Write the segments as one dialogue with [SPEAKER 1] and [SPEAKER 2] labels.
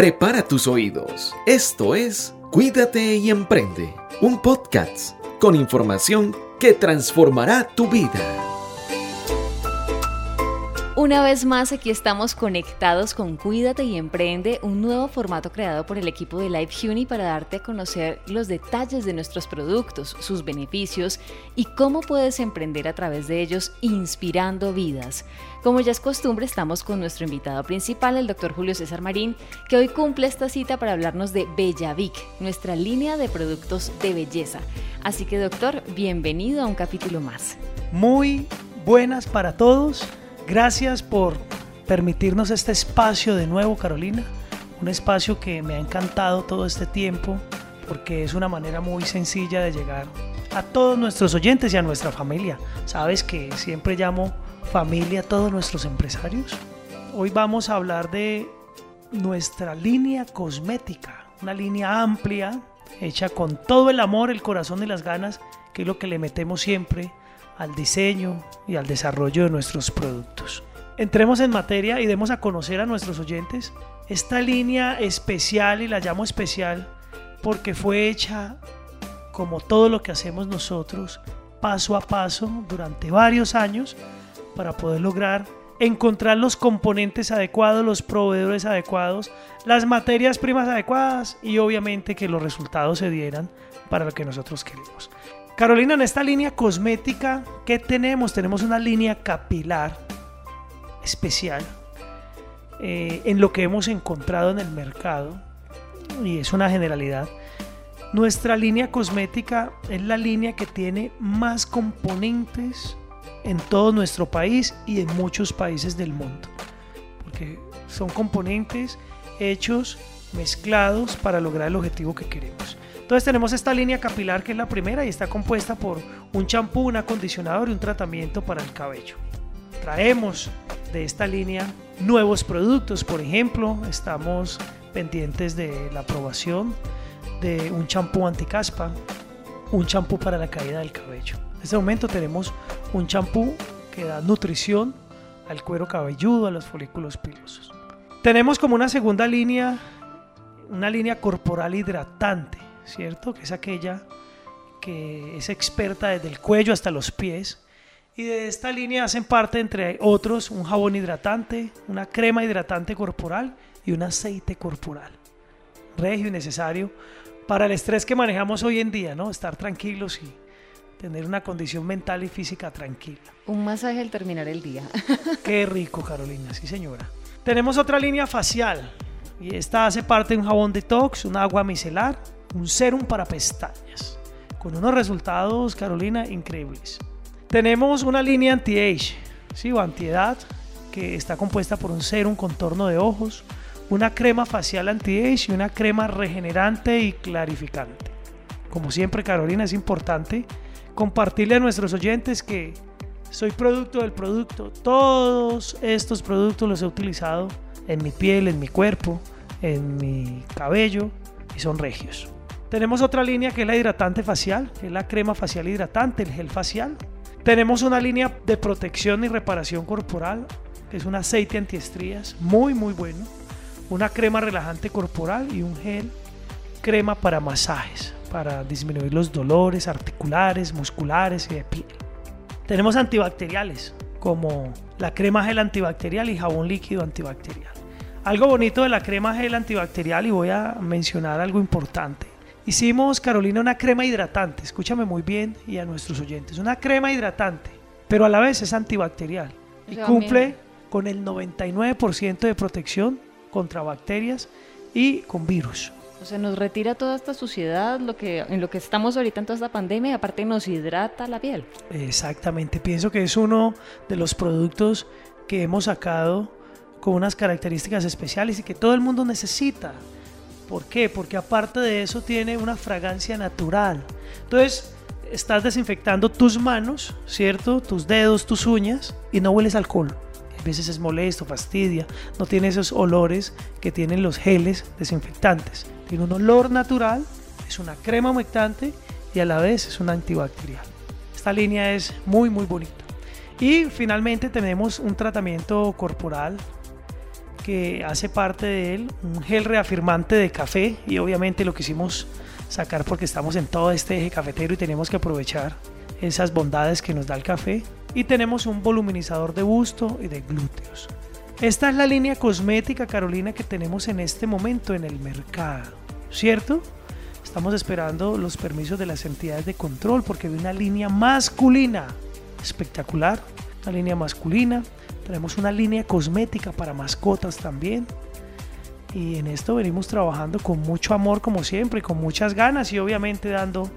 [SPEAKER 1] Prepara tus oídos. Esto es Cuídate y Emprende, un podcast con información que transformará tu vida.
[SPEAKER 2] Una vez más aquí estamos conectados con Cuídate y Emprende, un nuevo formato creado por el equipo de Live Uni para darte a conocer los detalles de nuestros productos, sus beneficios y cómo puedes emprender a través de ellos inspirando vidas. Como ya es costumbre, estamos con nuestro invitado principal, el doctor Julio César Marín, que hoy cumple esta cita para hablarnos de Bellavic, nuestra línea de productos de belleza. Así que doctor, bienvenido a un capítulo más.
[SPEAKER 3] Muy buenas para todos. Gracias por permitirnos este espacio de nuevo, Carolina. Un espacio que me ha encantado todo este tiempo porque es una manera muy sencilla de llegar a todos nuestros oyentes y a nuestra familia. Sabes que siempre llamo familia a todos nuestros empresarios. Hoy vamos a hablar de nuestra línea cosmética, una línea amplia, hecha con todo el amor, el corazón y las ganas, que es lo que le metemos siempre al diseño y al desarrollo de nuestros productos. Entremos en materia y demos a conocer a nuestros oyentes esta línea especial, y la llamo especial porque fue hecha como todo lo que hacemos nosotros, paso a paso, durante varios años, para poder lograr encontrar los componentes adecuados, los proveedores adecuados, las materias primas adecuadas y obviamente que los resultados se dieran para lo que nosotros queremos. Carolina, en esta línea cosmética, ¿qué tenemos? Tenemos una línea capilar especial eh, en lo que hemos encontrado en el mercado, y es una generalidad. Nuestra línea cosmética es la línea que tiene más componentes en todo nuestro país y en muchos países del mundo, porque son componentes hechos, mezclados para lograr el objetivo que queremos. Entonces tenemos esta línea capilar que es la primera y está compuesta por un champú, un acondicionador y un tratamiento para el cabello. Traemos de esta línea nuevos productos, por ejemplo, estamos pendientes de la aprobación de un champú anticaspa, un champú para la caída del cabello. En este momento tenemos un champú que da nutrición al cuero cabelludo, a los folículos pilosos. Tenemos como una segunda línea, una línea corporal hidratante ¿cierto? Que es aquella que es experta desde el cuello hasta los pies. Y de esta línea hacen parte, entre otros, un jabón hidratante, una crema hidratante corporal y un aceite corporal. Regio y necesario para el estrés que manejamos hoy en día, ¿no? Estar tranquilos y tener una condición mental y física tranquila.
[SPEAKER 2] Un masaje al terminar el día.
[SPEAKER 3] Qué rico, Carolina, sí señora. Tenemos otra línea facial y esta hace parte de un jabón detox, un agua micelar, un serum para pestañas, con unos resultados, Carolina, increíbles. Tenemos una línea anti-age, ¿sí? o anti-edad, que está compuesta por un serum contorno de ojos, una crema facial anti-age y una crema regenerante y clarificante. Como siempre, Carolina, es importante compartirle a nuestros oyentes que soy producto del producto. Todos estos productos los he utilizado en mi piel, en mi cuerpo, en mi cabello y son regios. Tenemos otra línea que es la hidratante facial, que es la crema facial hidratante, el gel facial. Tenemos una línea de protección y reparación corporal, que es un aceite antiestrías, muy muy bueno. Una crema relajante corporal y un gel crema para masajes, para disminuir los dolores articulares, musculares y de piel. Tenemos antibacteriales, como la crema gel antibacterial y jabón líquido antibacterial. Algo bonito de la crema gel antibacterial y voy a mencionar algo importante Hicimos, Carolina, una crema hidratante, escúchame muy bien y a nuestros oyentes, una crema hidratante, pero a la vez es antibacterial y cumple con el 99% de protección contra bacterias y con virus.
[SPEAKER 2] O sea, nos retira toda esta suciedad, lo que, en lo que estamos ahorita en toda esta pandemia, y aparte nos hidrata la piel.
[SPEAKER 3] Exactamente, pienso que es uno de los productos que hemos sacado con unas características especiales y que todo el mundo necesita. ¿Por qué? Porque aparte de eso tiene una fragancia natural. Entonces, estás desinfectando tus manos, ¿cierto? Tus dedos, tus uñas y no hueles alcohol. A veces es molesto, fastidia, no tiene esos olores que tienen los geles desinfectantes. Tiene un olor natural, es una crema humectante y a la vez es un antibacterial. Esta línea es muy muy bonita. Y finalmente tenemos un tratamiento corporal hace parte de él, un gel reafirmante de café y obviamente lo quisimos sacar porque estamos en todo este eje cafetero y tenemos que aprovechar esas bondades que nos da el café. Y tenemos un voluminizador de busto y de glúteos. Esta es la línea cosmética, Carolina, que tenemos en este momento en el mercado, ¿cierto? Estamos esperando los permisos de las entidades de control porque hay una línea masculina espectacular, una línea masculina. Tenemos una línea cosmética para mascotas también. Y en esto venimos trabajando con mucho amor como siempre, con muchas ganas y obviamente dando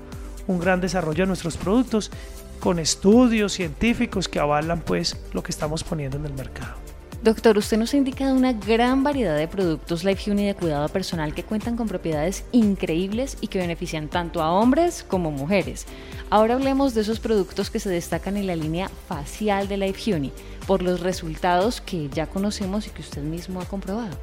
[SPEAKER 3] un gran desarrollo a nuestros productos con estudios científicos que avalan pues lo que estamos poniendo en el mercado.
[SPEAKER 2] Doctor, usted nos ha indicado una gran variedad de productos Life Uni de cuidado personal que cuentan con propiedades increíbles y que benefician tanto a hombres como mujeres. Ahora hablemos de esos productos que se destacan en la línea facial de Life Uni por los resultados que ya conocemos y que usted mismo ha comprobado.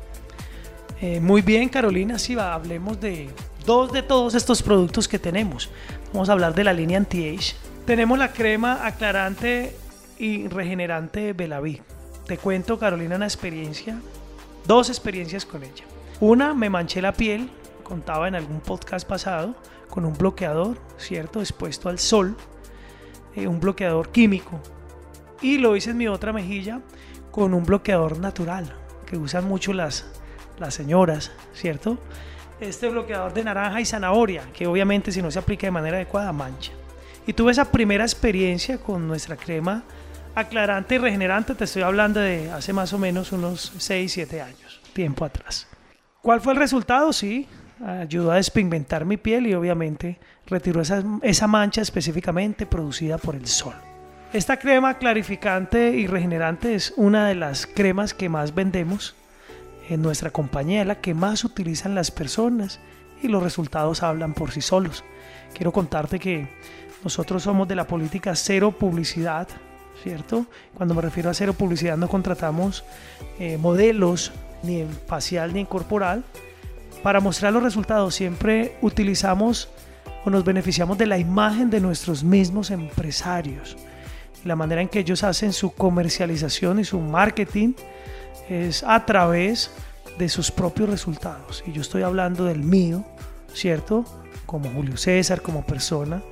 [SPEAKER 3] Eh, muy bien, Carolina, sí, va, hablemos de dos de todos estos productos que tenemos. Vamos a hablar de la línea anti-age. Tenemos la crema aclarante y regenerante Belaví. Te cuento, Carolina, una experiencia, dos experiencias con ella. Una, me manché la piel, contaba en algún podcast pasado, con un bloqueador, ¿cierto? Expuesto al sol, eh, un bloqueador químico. Y lo hice en mi otra mejilla con un bloqueador natural, que usan mucho las, las señoras, ¿cierto? Este bloqueador de naranja y zanahoria, que obviamente si no se aplica de manera adecuada mancha. Y tuve esa primera experiencia con nuestra crema aclarante y regenerante, te estoy hablando de hace más o menos unos 6, 7 años, tiempo atrás. ¿Cuál fue el resultado? Sí, ayudó a despigmentar mi piel y obviamente retiró esa, esa mancha específicamente producida por el sol. Esta crema clarificante y regenerante es una de las cremas que más vendemos en nuestra compañía, la que más utilizan las personas y los resultados hablan por sí solos. Quiero contarte que nosotros somos de la política cero publicidad, ¿cierto? Cuando me refiero a cero publicidad no contratamos eh, modelos ni en facial ni en corporal para mostrar los resultados. Siempre utilizamos o nos beneficiamos de la imagen de nuestros mismos empresarios. La manera en que ellos hacen su comercialización y su marketing es a través de sus propios resultados. Y yo estoy hablando del mío, ¿cierto? Como Julio César, como persona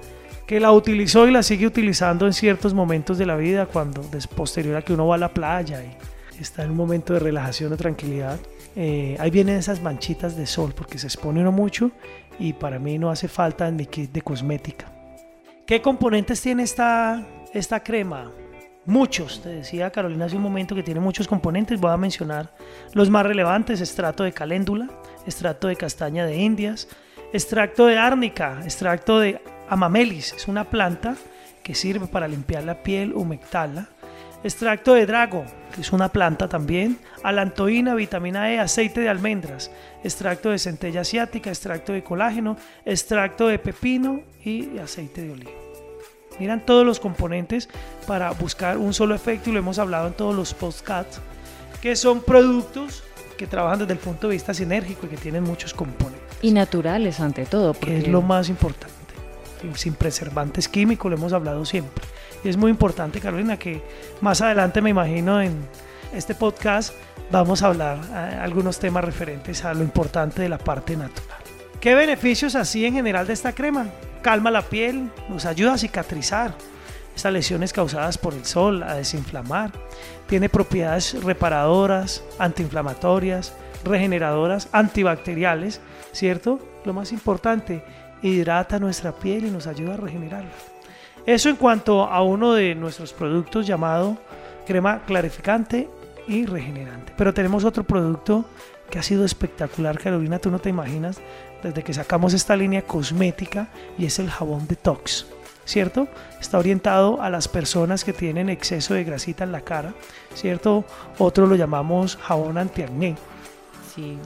[SPEAKER 3] que la utilizó y la sigue utilizando en ciertos momentos de la vida, cuando posterior a que uno va a la playa y está en un momento de relajación o tranquilidad. Eh, ahí vienen esas manchitas de sol porque se expone uno mucho y para mí no hace falta en mi kit de cosmética. ¿Qué componentes tiene esta, esta crema? Muchos, te decía Carolina hace un momento que tiene muchos componentes, voy a mencionar los más relevantes, extracto de caléndula, extracto de castaña de indias, extracto de árnica, extracto de Amamelis es una planta que sirve para limpiar la piel, humectarla. Extracto de drago, que es una planta también. Alantoína, vitamina E, aceite de almendras. Extracto de centella asiática, extracto de colágeno, extracto de pepino y aceite de oliva. Miran todos los componentes para buscar un solo efecto y lo hemos hablado en todos los podcasts, que son productos que trabajan desde el punto de vista sinérgico y que tienen muchos componentes.
[SPEAKER 2] Y naturales ante todo.
[SPEAKER 3] Que es lo más importante sin preservantes químicos, lo hemos hablado siempre. Y es muy importante, Carolina, que más adelante me imagino en este podcast vamos a hablar eh, algunos temas referentes a lo importante de la parte natural. ¿Qué beneficios así en general de esta crema? Calma la piel, nos ayuda a cicatrizar estas lesiones causadas por el sol, a desinflamar. Tiene propiedades reparadoras, antiinflamatorias, regeneradoras, antibacteriales, ¿cierto? Lo más importante, hidrata nuestra piel y nos ayuda a regenerarla. Eso en cuanto a uno de nuestros productos llamado crema clarificante y regenerante. Pero tenemos otro producto que ha sido espectacular, Carolina, tú no te imaginas, desde que sacamos esta línea cosmética y es el jabón detox, ¿cierto? Está orientado a las personas que tienen exceso de grasita en la cara, ¿cierto? Otro lo llamamos jabón antiacné. Sí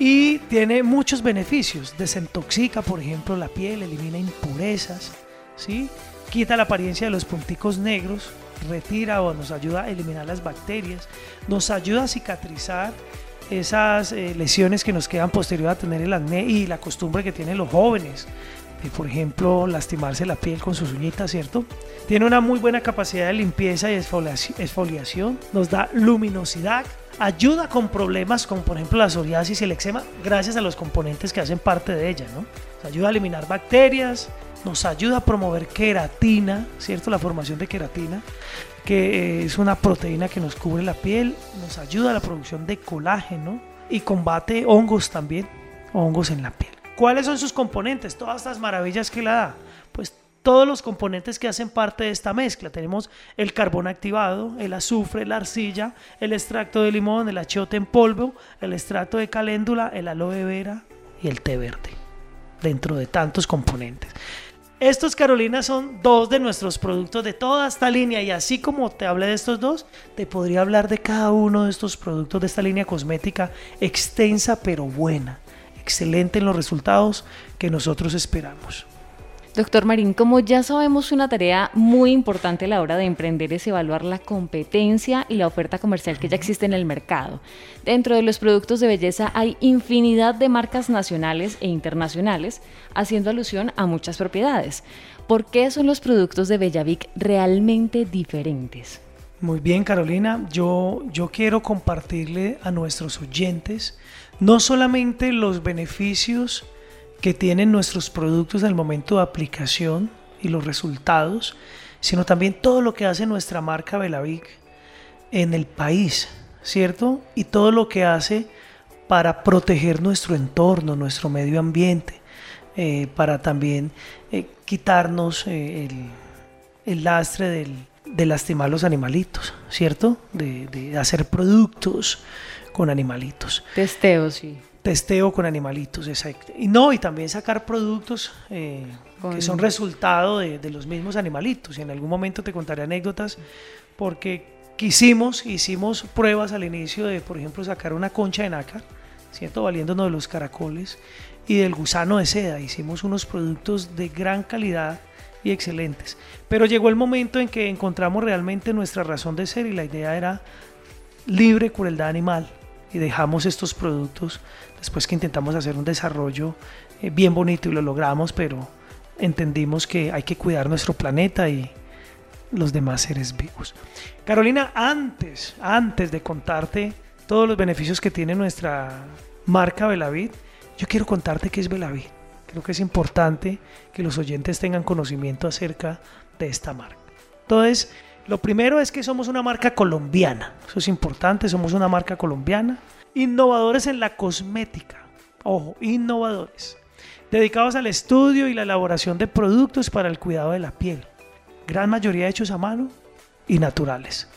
[SPEAKER 3] y tiene muchos beneficios. Desintoxica, por ejemplo, la piel, elimina impurezas, ¿sí? quita la apariencia de los punticos negros, retira o nos ayuda a eliminar las bacterias, nos ayuda a cicatrizar esas eh, lesiones que nos quedan posterior a tener el acné y la costumbre que tienen los jóvenes por ejemplo, lastimarse la piel con sus uñitas, ¿cierto? Tiene una muy buena capacidad de limpieza y exfoliación, nos da luminosidad, ayuda con problemas como por ejemplo la psoriasis y el eczema gracias a los componentes que hacen parte de ella, ¿no? Nos ayuda a eliminar bacterias, nos ayuda a promover queratina, ¿cierto? La formación de queratina, que es una proteína que nos cubre la piel, nos ayuda a la producción de colágeno y combate hongos también, hongos en la piel. ¿Cuáles son sus componentes? Todas estas maravillas que la da. Todos los componentes que hacen parte de esta mezcla. Tenemos el carbón activado, el azufre, la arcilla, el extracto de limón, el achiote en polvo, el extracto de caléndula, el aloe vera y el té verde. Dentro de tantos componentes. Estos, Carolina, son dos de nuestros productos de toda esta línea y así como te hablé de estos dos, te podría hablar de cada uno de estos productos de esta línea cosmética extensa pero buena excelente en los resultados que nosotros esperamos.
[SPEAKER 2] Doctor Marín, como ya sabemos, una tarea muy importante a la hora de emprender es evaluar la competencia y la oferta comercial que ya existe en el mercado. Dentro de los productos de belleza hay infinidad de marcas nacionales e internacionales, haciendo alusión a muchas propiedades. ¿Por qué son los productos de Bellavic realmente diferentes?
[SPEAKER 3] Muy bien, Carolina. Yo, yo quiero compartirle a nuestros oyentes no solamente los beneficios que tienen nuestros productos el momento de aplicación y los resultados, sino también todo lo que hace nuestra marca Belavic en el país, ¿cierto? Y todo lo que hace para proteger nuestro entorno, nuestro medio ambiente, eh, para también eh, quitarnos eh, el, lastre de lastimar los animalitos, ¿cierto? De, de hacer productos con animalitos.
[SPEAKER 2] Testeo, sí.
[SPEAKER 3] Testeo con animalitos, exacto. Y no, y también sacar productos eh, que son resultado de, los mismos animalitos. Y en algún momento te contaré anécdotas porque quisimos, hicimos pruebas al inicio de, por ejemplo, sacar una concha de nácar, ¿cierto? Valiéndonos de los caracoles y del gusano de seda. Hicimos unos productos de gran calidad y excelentes. Pero llegó el momento en que encontramos realmente nuestra razón de ser y la idea era libre crueldad animal y dejamos estos productos después que intentamos hacer un desarrollo eh, bien bonito y lo logramos, pero entendimos que hay que cuidar nuestro planeta y los demás seres vivos. Carolina, antes, antes de contarte todos los beneficios que tiene nuestra marca Belavid, yo quiero contarte qué es Belavid. Creo que es importante que los oyentes tengan conocimiento acerca de esta marca. Entonces, lo primero es que somos una marca colombiana. Eso es importante, somos una marca colombiana. Innovadores en la cosmética. Ojo, innovadores. Dedicados al estudio y la elaboración de productos para el cuidado de la piel. Gran mayoría hechos a mano y naturales.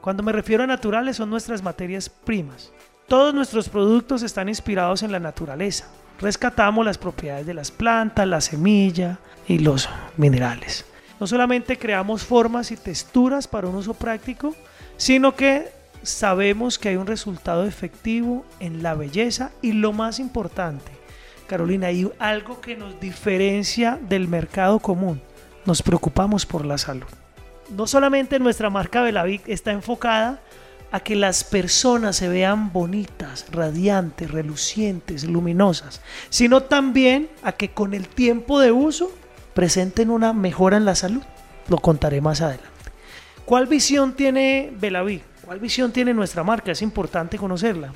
[SPEAKER 3] Cuando me refiero a naturales son nuestras materias primas. Todos nuestros productos están inspirados en la naturaleza. Rescatamos las propiedades de las plantas, la semilla y los minerales no solamente creamos formas y texturas para un uso práctico, sino que sabemos que hay un resultado efectivo en la belleza y lo más importante, Carolina, hay algo que nos diferencia del mercado común. Nos preocupamos por la salud. No solamente nuestra marca Belavic está enfocada a que las personas se vean bonitas, radiantes, relucientes, luminosas, sino también a que con el tiempo de uso presenten una mejora en la salud. Lo contaré más adelante. ¿Cuál visión tiene Belaví? ¿Cuál visión tiene nuestra marca? Es importante conocerla.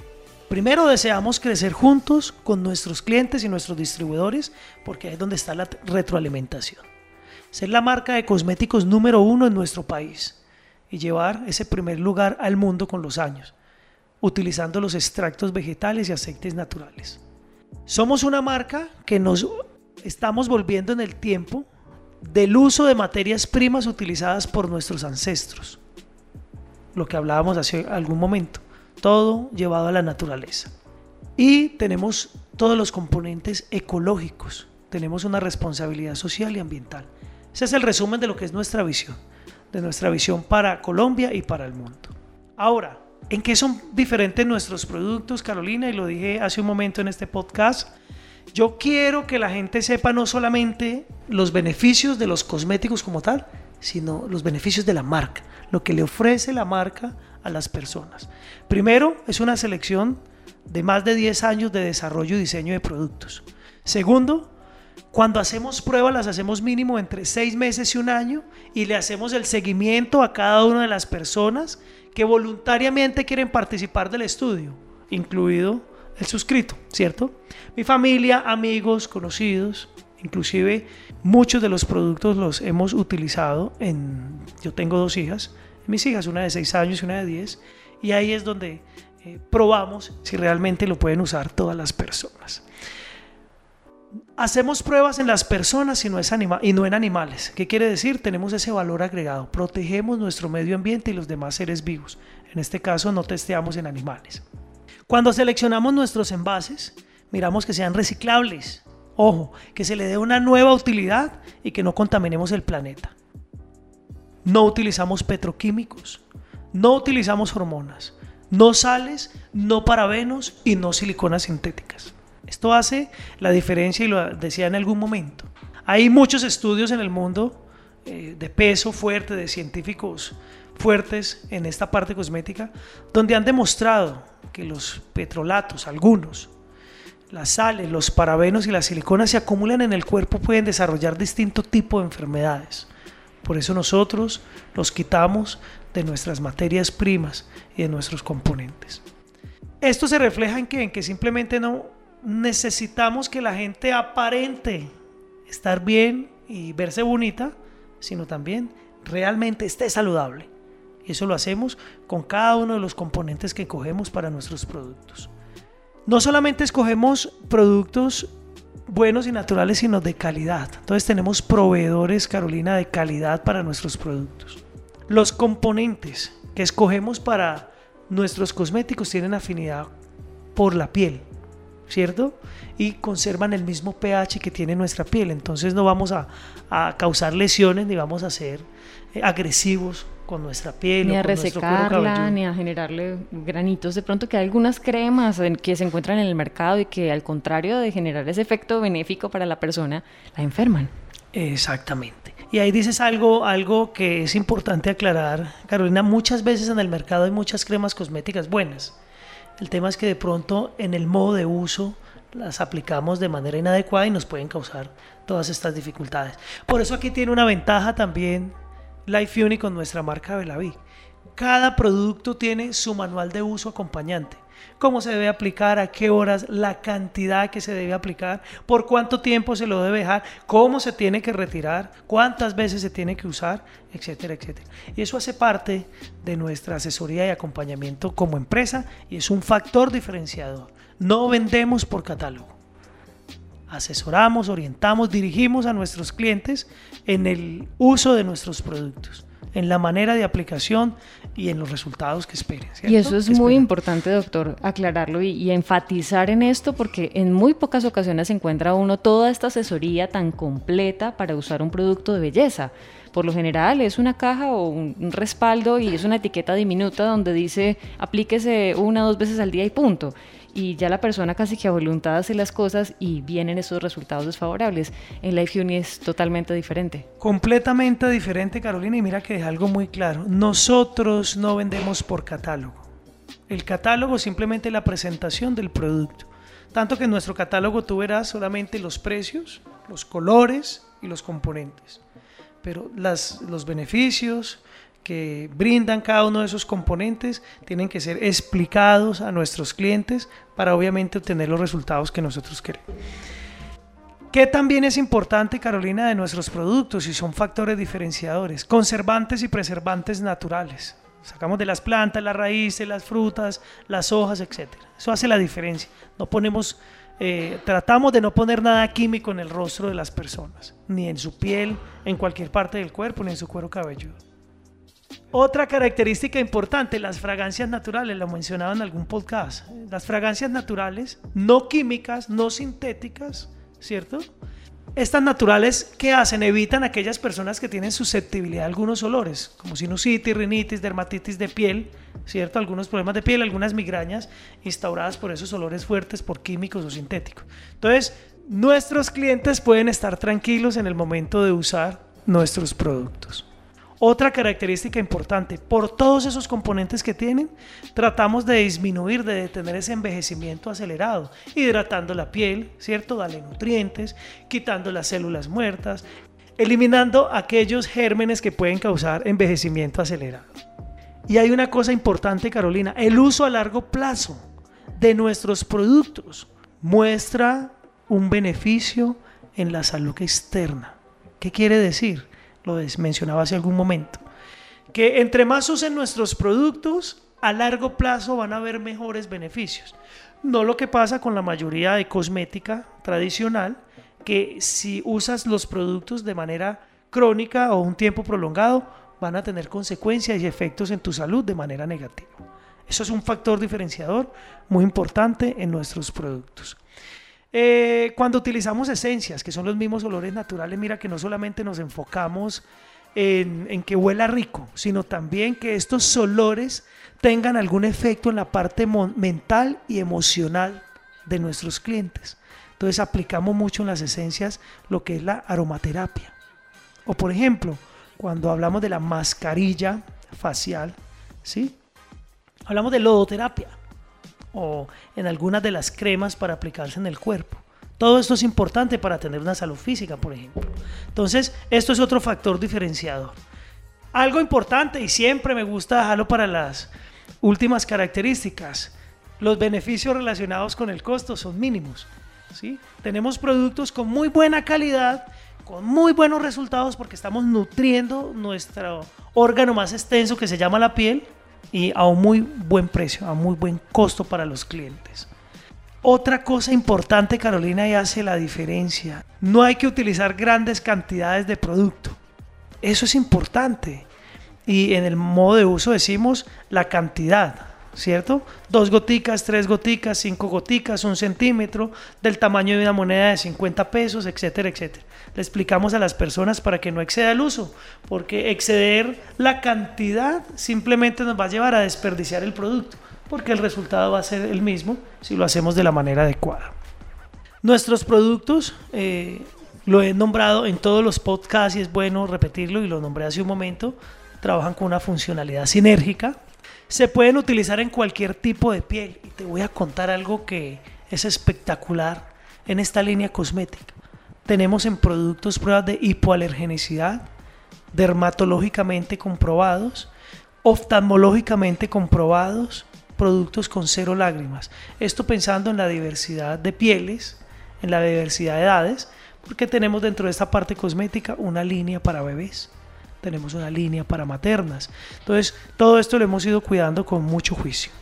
[SPEAKER 3] Primero deseamos crecer juntos con nuestros clientes y nuestros distribuidores porque ahí es donde está la retroalimentación. Ser la marca de cosméticos número uno en nuestro país y llevar ese primer lugar al mundo con los años, utilizando los extractos vegetales y aceites naturales. Somos una marca que nos estamos volviendo en el tiempo del uso de materias primas utilizadas por nuestros ancestros. Lo que hablábamos hace algún momento. Todo llevado a la naturaleza. Y tenemos todos los componentes ecológicos. Tenemos una responsabilidad social y ambiental. Ese es el resumen de lo que es nuestra visión. De nuestra visión para Colombia y para el mundo. Ahora, ¿en qué son diferentes nuestros productos, Carolina? Y lo dije hace un momento en este podcast yo quiero que la gente sepa no solamente los beneficios de los cosméticos como tal, sino los beneficios de la marca, lo que le ofrece la marca a las personas. Primero, es una selección de más de 10 años de desarrollo y diseño de productos. Segundo, Cuando hacemos pruebas las hacemos mínimo entre seis meses y un año y le hacemos el seguimiento a cada una de las personas que voluntariamente quieren participar del estudio, incluido el suscrito, ¿cierto? Mi familia, amigos, conocidos, inclusive muchos de los productos los hemos utilizado en... Yo tengo dos hijas, mis hijas, una de seis años y una de diez, y ahí es donde eh, probamos si realmente lo pueden usar todas las personas. Hacemos pruebas en las personas y no, es anima y no en animales. ¿Qué quiere decir? Tenemos ese valor agregado. Protegemos nuestro medio ambiente y los demás seres vivos. En este caso no testeamos en animales. Cuando seleccionamos nuestros envases, miramos que sean reciclables. Ojo, que se le dé una nueva utilidad y que no contaminemos el planeta. No utilizamos petroquímicos, no utilizamos hormonas, no sales, no parabenos y no siliconas sintéticas. Esto hace la diferencia y lo decía en algún momento. Hay muchos estudios en el mundo eh, de peso fuerte, de científicos fuertes en esta parte cosmética, donde han demostrado que los petrolatos, algunos, las sales, los parabenos y las siliconas se acumulan en el cuerpo, pueden desarrollar distinto tipo de enfermedades. Por eso nosotros los quitamos de nuestras materias primas y de nuestros componentes. Esto se refleja en que, en que simplemente no necesitamos que la gente aparente estar bien y verse bonita, sino también realmente esté saludable. Eso lo hacemos con cada uno de los componentes que cogemos para nuestros productos. No solamente escogemos productos buenos y naturales, sino de calidad. Entonces tenemos proveedores, Carolina, de calidad para nuestros productos. Los componentes que escogemos para nuestros cosméticos tienen afinidad por la piel, ¿cierto? Y conservan el mismo pH que tiene nuestra piel. Entonces no vamos a, causar lesiones ni vamos a ser eh, agresivos con nuestra piel.
[SPEAKER 2] Ni
[SPEAKER 3] a
[SPEAKER 2] resecarla, ni a generarle granitos. De pronto que hay algunas cremas que se encuentran en el mercado y que al contrario de generar ese efecto benéfico para la persona, la enferman.
[SPEAKER 3] Exactamente. Y ahí dices algo, algo que es importante aclarar, Carolina, muchas veces en el mercado hay muchas cremas cosméticas buenas. El tema es que de pronto en el modo de uso las aplicamos de manera inadecuada y nos pueden causar todas estas dificultades. Por eso aquí tiene una ventaja también Life Uni con nuestra marca Belaví. Cada producto tiene su manual de uso acompañante. Cómo se debe aplicar, a qué horas, la cantidad que se debe aplicar, por cuánto tiempo se lo debe dejar, cómo se tiene que retirar, cuántas veces se tiene que usar, etcétera, etcétera. Y eso hace parte de nuestra asesoría y acompañamiento como empresa y es un factor diferenciador. No vendemos por catálogo asesoramos, orientamos, dirigimos a nuestros clientes en el uso de nuestros productos, en la manera de aplicación y en los resultados que esperen.
[SPEAKER 2] Y eso es muy importante, doctor, aclararlo y, y, enfatizar en esto porque en muy pocas ocasiones se encuentra uno toda esta asesoría tan completa para usar un producto de belleza. Por lo general es una caja o un respaldo y es una etiqueta diminuta donde dice aplíquese una o dos veces al día y punto y ya la persona casi que a voluntad hace las cosas y vienen esos resultados desfavorables. En Life Uni es totalmente diferente.
[SPEAKER 3] Completamente diferente, Carolina, y mira que es algo muy claro. Nosotros no vendemos por catálogo. El catálogo es simplemente la presentación del producto. Tanto que en nuestro catálogo tú verás solamente los precios, los colores y los componentes. Pero las, los beneficios, que brindan cada uno de esos componentes tienen que ser explicados a nuestros clientes para obviamente obtener los resultados que nosotros queremos. ¿Qué también es importante, Carolina, de nuestros productos y son factores diferenciadores? Conservantes y preservantes naturales. Sacamos de las plantas, las raíces, las frutas, las hojas, etc. Eso hace la diferencia. No ponemos, eh, tratamos de no poner nada químico en el rostro de las personas, ni en su piel, en cualquier parte del cuerpo, ni en su cuero cabelludo. Otra característica importante, las fragancias naturales, lo mencionaba en algún podcast. Las fragancias naturales, no químicas, no sintéticas, ¿cierto? Estas naturales, ¿qué hacen? Evitan aquellas personas que tienen susceptibilidad a algunos olores, como sinusitis, rinitis, dermatitis de piel, ¿cierto? Algunos problemas de piel, algunas migrañas instauradas por esos olores fuertes, por químicos o sintéticos. Entonces, nuestros clientes pueden estar tranquilos en el momento de usar nuestros productos. Otra característica importante, por todos esos componentes que tienen, tratamos de disminuir, de detener ese envejecimiento acelerado, hidratando la piel, ¿cierto? Dale nutrientes, quitando las células muertas, eliminando aquellos gérmenes que pueden causar envejecimiento acelerado. Y hay una cosa importante, Carolina, el uso a largo plazo de nuestros productos muestra un beneficio en la salud externa. ¿Qué quiere decir? Lo mencionaba hace algún momento, que entre más usen nuestros productos, a largo plazo van a haber mejores beneficios. No lo que pasa con la mayoría de cosmética tradicional, que si usas los productos de manera crónica o un tiempo prolongado, van a tener consecuencias y efectos en tu salud de manera negativa. Eso es un factor diferenciador muy importante en nuestros productos. Eh, cuando utilizamos esencias, que son los mismos olores naturales, mira que no solamente nos enfocamos en, que huela rico, sino también que estos olores tengan algún efecto en la parte mental y emocional de nuestros clientes. Entonces aplicamos mucho en las esencias lo que es la aromaterapia. O por ejemplo, cuando hablamos de la mascarilla facial, ¿sí? Hablamos de lodoterapia o en algunas de las cremas para aplicarse en el cuerpo. Todo esto es importante para tener una salud física, por ejemplo. Entonces, esto es otro factor diferenciador. Algo importante y siempre me gusta dejarlo para las últimas características. Los beneficios relacionados con el costo son mínimos. ¿sí? Tenemos productos con muy buena calidad, con muy buenos resultados porque estamos nutriendo nuestro órgano más extenso que se llama la piel y a un muy buen precio, a muy buen costo para los clientes. Otra cosa importante, Carolina, y hace la diferencia, no hay que utilizar grandes cantidades de producto. Eso es importante. Y en el modo de uso decimos la cantidad, ¿cierto? Dos goticas, tres goticas, cinco goticas, un centímetro, del tamaño de una moneda de 50 pesos, etcétera, etcétera. Le explicamos a las personas para que no exceda el uso, porque exceder la cantidad simplemente nos va a llevar a desperdiciar el producto, porque el resultado va a ser el mismo si lo hacemos de la manera adecuada. Nuestros productos, eh, lo he nombrado en todos los podcasts y es bueno repetirlo y lo nombré hace un momento, trabajan con una funcionalidad sinérgica se pueden utilizar en cualquier tipo de piel. Y te voy a contar algo que es espectacular en esta línea cosmética. Tenemos en productos pruebas de hipoalergenicidad, dermatológicamente comprobados, oftalmológicamente comprobados, productos con cero lágrimas. Esto pensando en la diversidad de pieles, en la diversidad de edades, porque tenemos dentro de esta parte cosmética una línea para bebés tenemos una línea para maternas. Entonces, todo esto lo hemos ido cuidando con mucho juicio.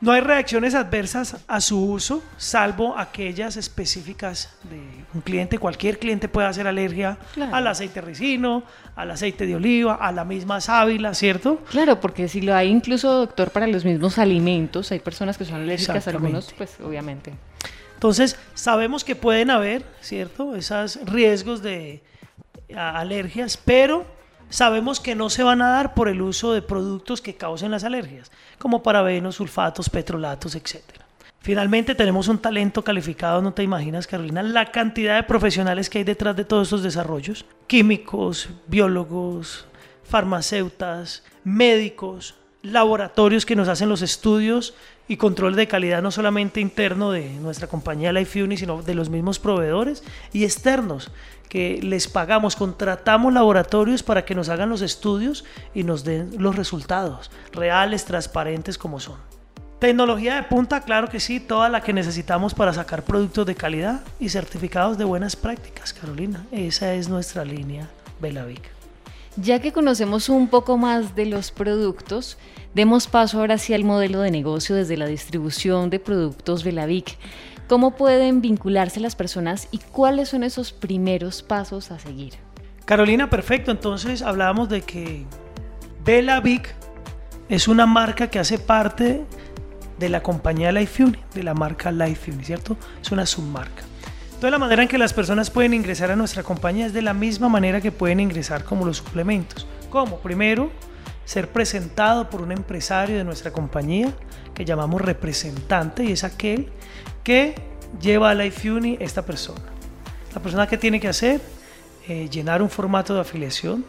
[SPEAKER 3] No hay reacciones adversas a su uso, salvo aquellas específicas de un cliente. Cualquier cliente puede hacer alergia al aceite ricino, al aceite de oliva, a la misma sábila, ¿cierto?
[SPEAKER 2] Claro, porque si lo hay incluso, doctor, para los mismos alimentos, hay personas que son alérgicas a algunos, pues obviamente.
[SPEAKER 3] Entonces, sabemos que pueden haber, ¿cierto? Esos riesgos de alergias, pero sabemos que no se van a dar por el uso de productos que causen las alergias, como parabenos, sulfatos, petrolatos, etc. Finalmente tenemos un talento calificado, no te imaginas Carolina, la cantidad de profesionales que hay detrás de todos estos desarrollos, químicos, biólogos, farmacéutas, médicos, laboratorios que nos hacen los estudios y control de calidad no solamente interno de nuestra compañía LifeUni, sino de los mismos proveedores y externos que les pagamos, contratamos laboratorios para que nos hagan los estudios y nos den los resultados reales, transparentes como son. Tecnología de punta, claro que sí, toda la que necesitamos para sacar productos de calidad y certificados de buenas prácticas, Carolina. Esa es nuestra línea Belavic.
[SPEAKER 2] Ya que conocemos un poco más de los productos, demos paso ahora sí al modelo de negocio desde la distribución de productos Belavic. ¿Cómo pueden vincularse las personas y cuáles son esos primeros pasos a seguir?
[SPEAKER 3] Carolina, perfecto. Entonces hablábamos de que Bella Vic es una marca que hace parte de la compañía LifeUni, de la marca LifeUni, ¿cierto? Es una submarca. Entonces la manera en que las personas pueden ingresar a nuestra compañía es de la misma manera que pueden ingresar como los suplementos. ¿Cómo? Primero, ser presentado por un empresario de nuestra compañía que llamamos representante y es aquel que lleva a LifeUni esta persona. La persona que tiene que hacer, eh, llenar un formato de afiliación,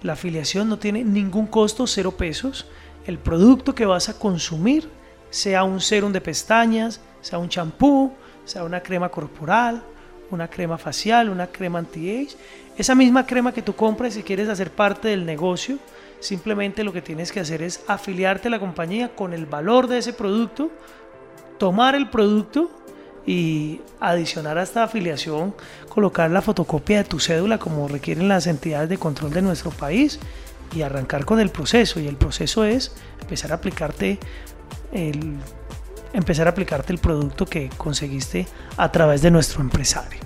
[SPEAKER 3] La afiliación no tiene ningún costo, cero pesos. El producto que vas a consumir, sea un serum de pestañas, sea un champú, sea una crema corporal, una crema facial, una crema anti-age, esa misma crema que tú compras si quieres hacer parte del negocio, simplemente lo que tienes que hacer es afiliarte a la compañía con el valor de ese producto, tomar el producto y adicionar a esta afiliación, colocar la fotocopia de tu cédula como requieren las entidades de control de nuestro país y arrancar con el proceso. Y el proceso es empezar a aplicarte el, empezar a aplicarte el producto que conseguiste a través de nuestro empresario.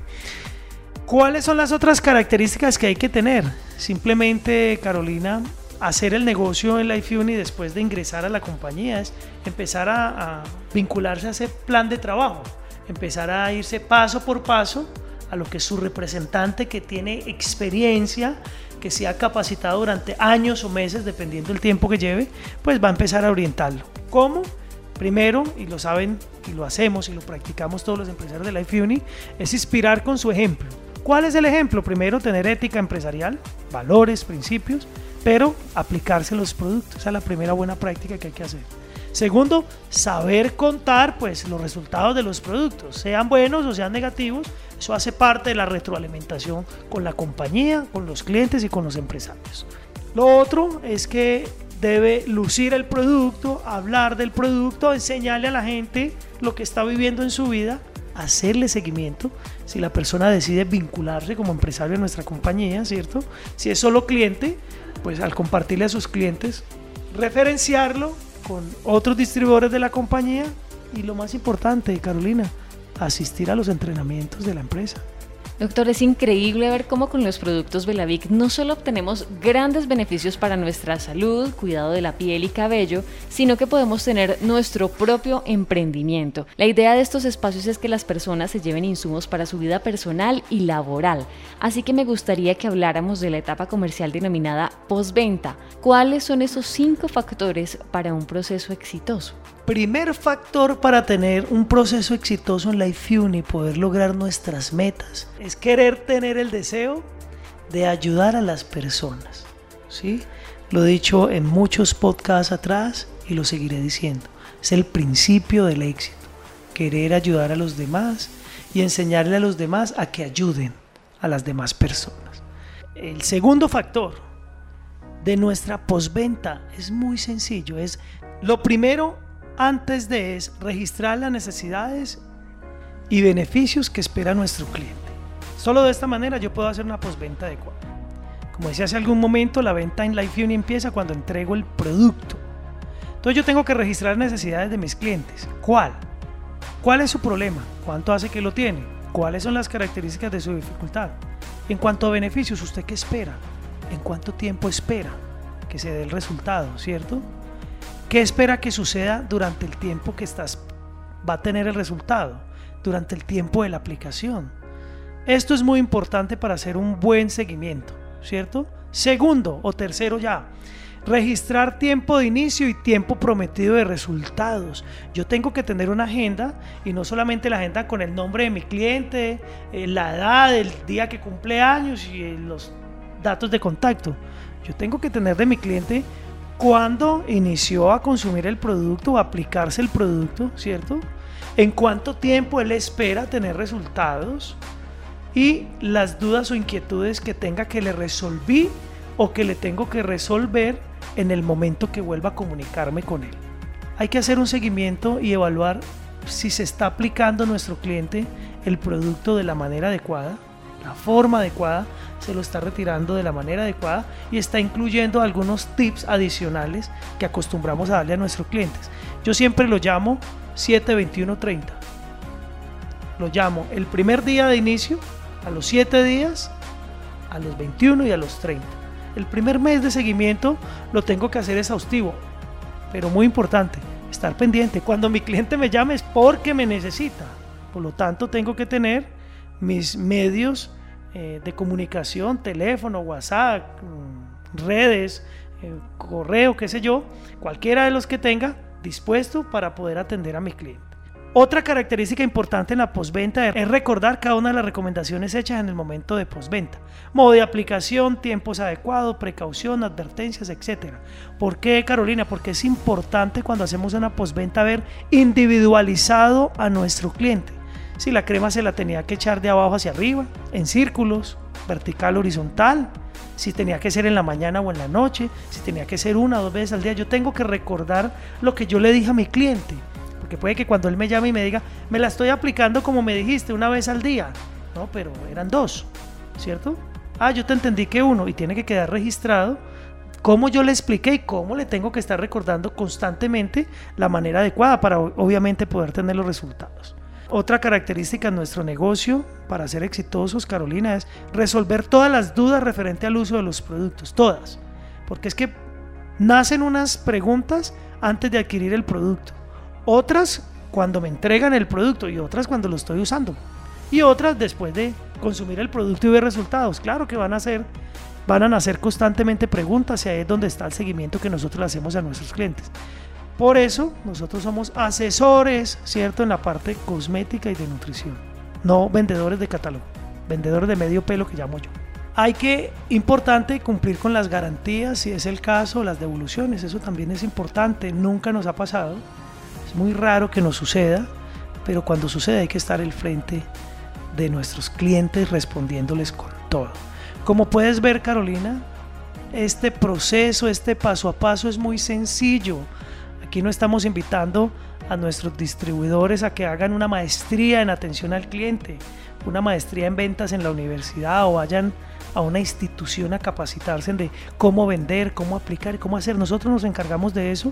[SPEAKER 3] ¿Cuáles son las otras características que hay que tener? Simplemente, Carolina, hacer el negocio en LifeUni después de ingresar a la compañía es empezar a, vincularse a ese plan de trabajo empezar a irse paso por paso a lo que su representante que tiene experiencia, que se ha capacitado durante años o meses, dependiendo del tiempo que lleve, pues va a empezar a orientarlo. ¿Cómo? Primero, y lo saben y lo hacemos y lo practicamos todos los empresarios de Life Uni, es inspirar con su ejemplo. ¿Cuál es el ejemplo? Primero, tener ética empresarial, valores, principios, pero aplicarse los productos. Esa es la primera buena práctica que hay que hacer. Segundo, saber contar pues los resultados de los productos, sean buenos o sean negativos, eso hace parte de la retroalimentación con la compañía, con los clientes y con los empresarios. Lo otro es que debe lucir el producto, hablar del producto, enseñarle a la gente lo que está viviendo en su vida, hacerle seguimiento. Si la persona decide vincularse como empresario en nuestra compañía, ¿cierto? Si es solo cliente, pues al compartirle a sus clientes, referenciarlo con otros distribuidores de la compañía y lo más importante, Carolina, asistir a los entrenamientos de la empresa.
[SPEAKER 2] Doctor, es increíble ver cómo con los productos Belavic no solo obtenemos grandes beneficios para nuestra salud, cuidado de la piel y cabello, sino que podemos tener nuestro propio emprendimiento. La idea de estos espacios es que las personas se lleven insumos para su vida personal y laboral. Así que me gustaría que habláramos de la etapa comercial denominada postventa. ¿Cuáles son esos cinco factores para un proceso exitoso?
[SPEAKER 3] Primer factor para tener un proceso exitoso en LifeUni y poder lograr nuestras metas es querer tener el deseo de ayudar a las personas. ¿sí? Lo he dicho en muchos podcasts atrás y lo seguiré diciendo. Es el principio del éxito. Querer ayudar a los demás y enseñarle a los demás a que ayuden a las demás personas. El segundo factor de nuestra postventa es muy sencillo. Es lo primero antes de es registrar las necesidades y beneficios que espera nuestro cliente. Solo de esta manera yo puedo hacer una postventa adecuada. Como decía hace algún momento, la venta en LifeUni empieza cuando entrego el producto. Entonces yo tengo que registrar necesidades de mis clientes. ¿Cuál? ¿Cuál es su problema? ¿Cuánto hace que lo tiene? ¿Cuáles son las características de su dificultad? En cuanto a beneficios, ¿usted qué espera? ¿En cuánto tiempo espera que se dé el resultado, cierto? ¿Qué espera que suceda durante el tiempo que estás va a tener el resultado? Durante el tiempo de la aplicación. Esto es muy importante para hacer un buen seguimiento, ¿cierto? Segundo o tercero ya, registrar tiempo de inicio y tiempo prometido de resultados. Yo tengo que tener una agenda y no solamente la agenda con el nombre de mi cliente, eh, la edad, el día que cumple años y los datos de contacto. Yo tengo que tener de mi cliente cuándo inició a consumir el producto o aplicarse el producto, ¿cierto? En cuánto tiempo él espera tener resultados y las dudas o inquietudes que tenga que le resolví o que le tengo que resolver en el momento que vuelva a comunicarme con él. Hay que hacer un seguimiento y evaluar si se está aplicando nuestro cliente el producto de la manera adecuada, la forma adecuada, se lo está retirando de la manera adecuada y está incluyendo algunos tips adicionales que acostumbramos a darle a nuestros clientes. Yo siempre lo llamo 72130. Lo llamo el primer día de inicio, a los 7 días, a los 21 y a los 30. El primer mes de seguimiento lo tengo que hacer exhaustivo, pero muy importante, estar pendiente. Cuando mi cliente me llame es porque me necesita. Por lo tanto, tengo que tener mis medios eh, de comunicación, teléfono, WhatsApp, mm, redes, eh, correo, qué sé yo, cualquiera de los que tenga dispuesto para poder atender a mi cliente. Otra característica importante en la postventa es recordar cada una de las recomendaciones hechas en el momento de postventa. Modo de aplicación, tiempos adecuados, precaución, advertencias, etc. ¿Por qué, Carolina? Porque es importante cuando hacemos una postventa ver individualizado a nuestro cliente. Si la crema se la tenía que echar de abajo hacia arriba, en círculos, vertical, horizontal, si tenía que ser en la mañana o en la noche, si tenía que ser una o dos veces al día. Yo tengo que recordar lo que yo le dije a mi cliente porque puede que cuando él me llame y me diga, me la estoy aplicando como me dijiste, una vez al día. No, pero eran dos, ¿cierto? Ah, yo te entendí que uno y tiene que quedar registrado cómo yo le expliqué y cómo le tengo que estar recordando constantemente la manera adecuada para obviamente poder tener los resultados. Otra característica de nuestro negocio para ser exitosos, Carolina, es resolver todas las dudas referente al uso de los productos, todas. Porque es que nacen unas preguntas antes de adquirir el producto otras cuando me entregan el producto y otras cuando lo estoy usando. Y otras después de consumir el producto y ver resultados. Claro que van a hacer van a constantemente preguntas y ahí es donde está el seguimiento que nosotros hacemos a nuestros clientes. Por eso nosotros somos asesores, ¿cierto? En la parte cosmética y de nutrición. No vendedores de catálogo, vendedores de medio pelo que llamo yo. Hay que, importante, cumplir con las garantías, si es el caso, las devoluciones, eso también es importante, nunca nos ha pasado muy raro que nos suceda, pero cuando sucede hay que estar al frente de nuestros clientes respondiéndoles con todo. Como puedes ver, Carolina, este proceso, este paso a paso es muy sencillo. Aquí no estamos invitando a nuestros distribuidores a que hagan una maestría en atención al cliente, una maestría en ventas en la universidad o vayan a una institución a capacitarse de cómo vender, cómo aplicar, cómo hacer. Nosotros nos encargamos de eso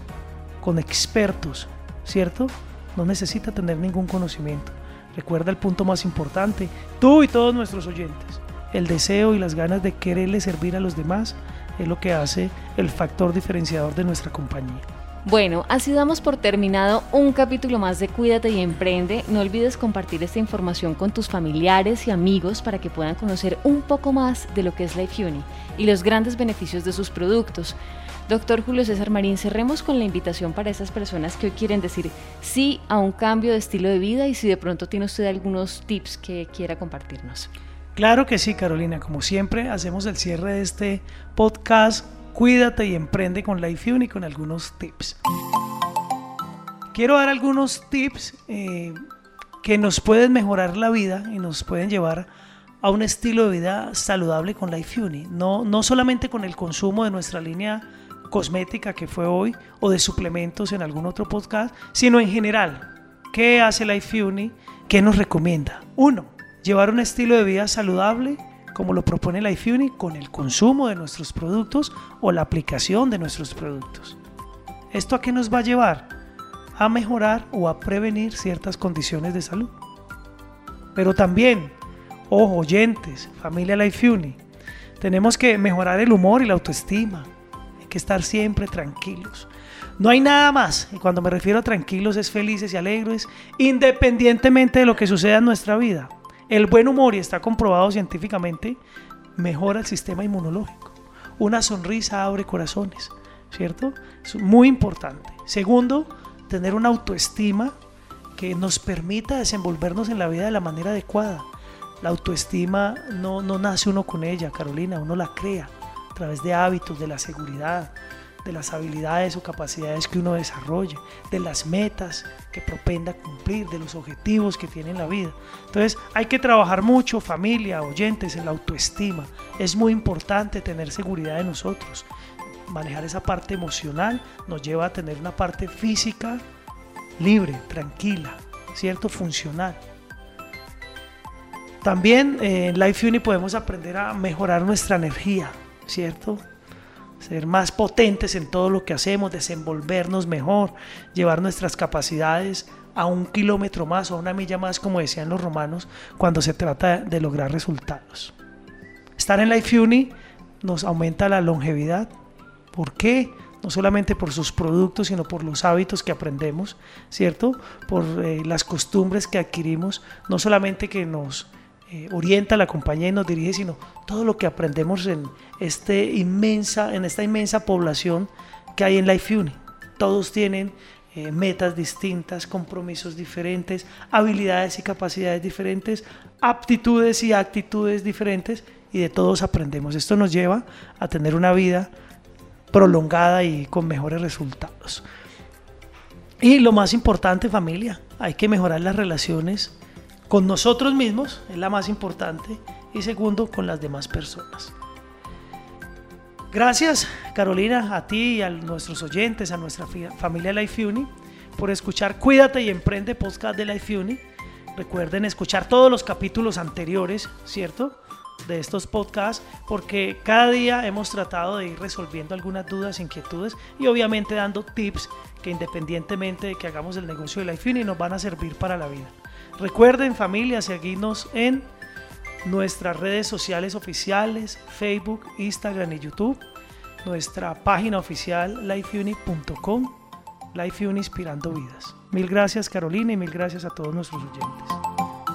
[SPEAKER 3] con expertos, ¿cierto? No necesita tener ningún conocimiento. Recuerda el punto más importante, tú y todos nuestros oyentes. El deseo y las ganas de quererle servir a los demás es lo que hace el factor diferenciador de nuestra compañía.
[SPEAKER 2] Bueno, así damos por terminado un capítulo más de Cuídate y Emprende. No olvides compartir esta información con tus familiares y amigos para que puedan conocer un poco más de lo que es Life Uni y los grandes beneficios de sus productos. Doctor Julio César Marín, cerremos con la invitación para esas personas que hoy quieren decir sí a un cambio de estilo de vida y si de pronto tiene usted algunos tips que quiera compartirnos.
[SPEAKER 3] Claro que sí, Carolina. Como siempre, hacemos el cierre de este podcast. Cuídate y emprende con Life Uni con algunos tips. Quiero dar algunos tips eh, que nos pueden mejorar la vida y nos pueden llevar a un estilo de vida saludable con Life Uni. No, no solamente con el consumo de nuestra línea cosmética que fue hoy o de suplementos en algún otro podcast, sino en general. ¿Qué hace Life Uni? ¿Qué nos recomienda? Uno, llevar un estilo de vida saludable como lo propone Life Uni con el consumo de nuestros productos o la aplicación de nuestros productos. ¿Esto a qué nos va a llevar? A mejorar o a prevenir ciertas condiciones de salud. Pero también, ojo, oyentes, familia Life Uni, tenemos que mejorar el humor y la autoestima, que estar siempre tranquilos. No hay nada más, y cuando me refiero a tranquilos es felices y alegres, independientemente de lo que suceda en nuestra vida. El buen humor, y está comprobado científicamente, mejora el sistema inmunológico. Una sonrisa abre corazones, ¿cierto? Es muy importante. Segundo, tener una autoestima que nos permita desenvolvernos en la vida de la manera adecuada. La autoestima no, no nace uno con ella, Carolina, uno la crea a través de hábitos, de la seguridad, de las habilidades o capacidades que uno desarrolle, de las metas que propenda cumplir, de los objetivos que tiene en la vida. Entonces hay que trabajar mucho, familia, oyentes, en la autoestima. Es muy importante tener seguridad de nosotros. Manejar esa parte emocional nos lleva a tener una parte física libre, tranquila, ¿cierto? Funcional. También eh, en Life Uni podemos aprender a mejorar nuestra energía, ¿cierto? Ser más potentes en todo lo que hacemos, desenvolvernos mejor, llevar nuestras capacidades a un kilómetro más o a una milla más, como decían los romanos, cuando se trata de lograr resultados. Estar en Life Uni nos aumenta la longevidad. ¿Por qué? No solamente por sus productos, sino por los hábitos que aprendemos, ¿cierto? Por eh, las costumbres que adquirimos, no solamente que nos eh, orienta la compañía y nos dirige, sino todo lo que aprendemos en, este inmensa, en esta inmensa población que hay en Life Uni. Todos tienen eh, metas distintas, compromisos diferentes, habilidades y capacidades diferentes, aptitudes y actitudes diferentes y de todos aprendemos. Esto nos lleva a tener una vida prolongada y con mejores resultados. Y lo más importante familia, hay que mejorar las relaciones con nosotros mismos, es la más importante, y segundo, con las demás personas. Gracias, Carolina, a ti y a nuestros oyentes, a nuestra familia Life Uni, por escuchar Cuídate y Emprende Podcast de Life Uni. Recuerden escuchar todos los capítulos anteriores, ¿cierto? De estos podcasts, porque cada día hemos tratado de ir resolviendo algunas dudas, inquietudes y obviamente dando tips que independientemente de que hagamos el negocio de Life Uni nos van a servir para la vida. Recuerden familia, seguirnos en nuestras redes sociales oficiales, Facebook, Instagram y YouTube, nuestra página oficial lifeuni.com, Lifeuni Inspirando Vidas. Mil gracias Carolina y mil gracias a todos nuestros oyentes.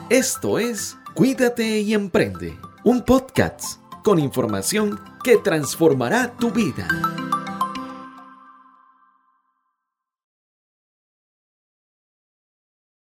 [SPEAKER 1] Esto es Cuídate y Emprende, un podcast con información que transformará tu vida.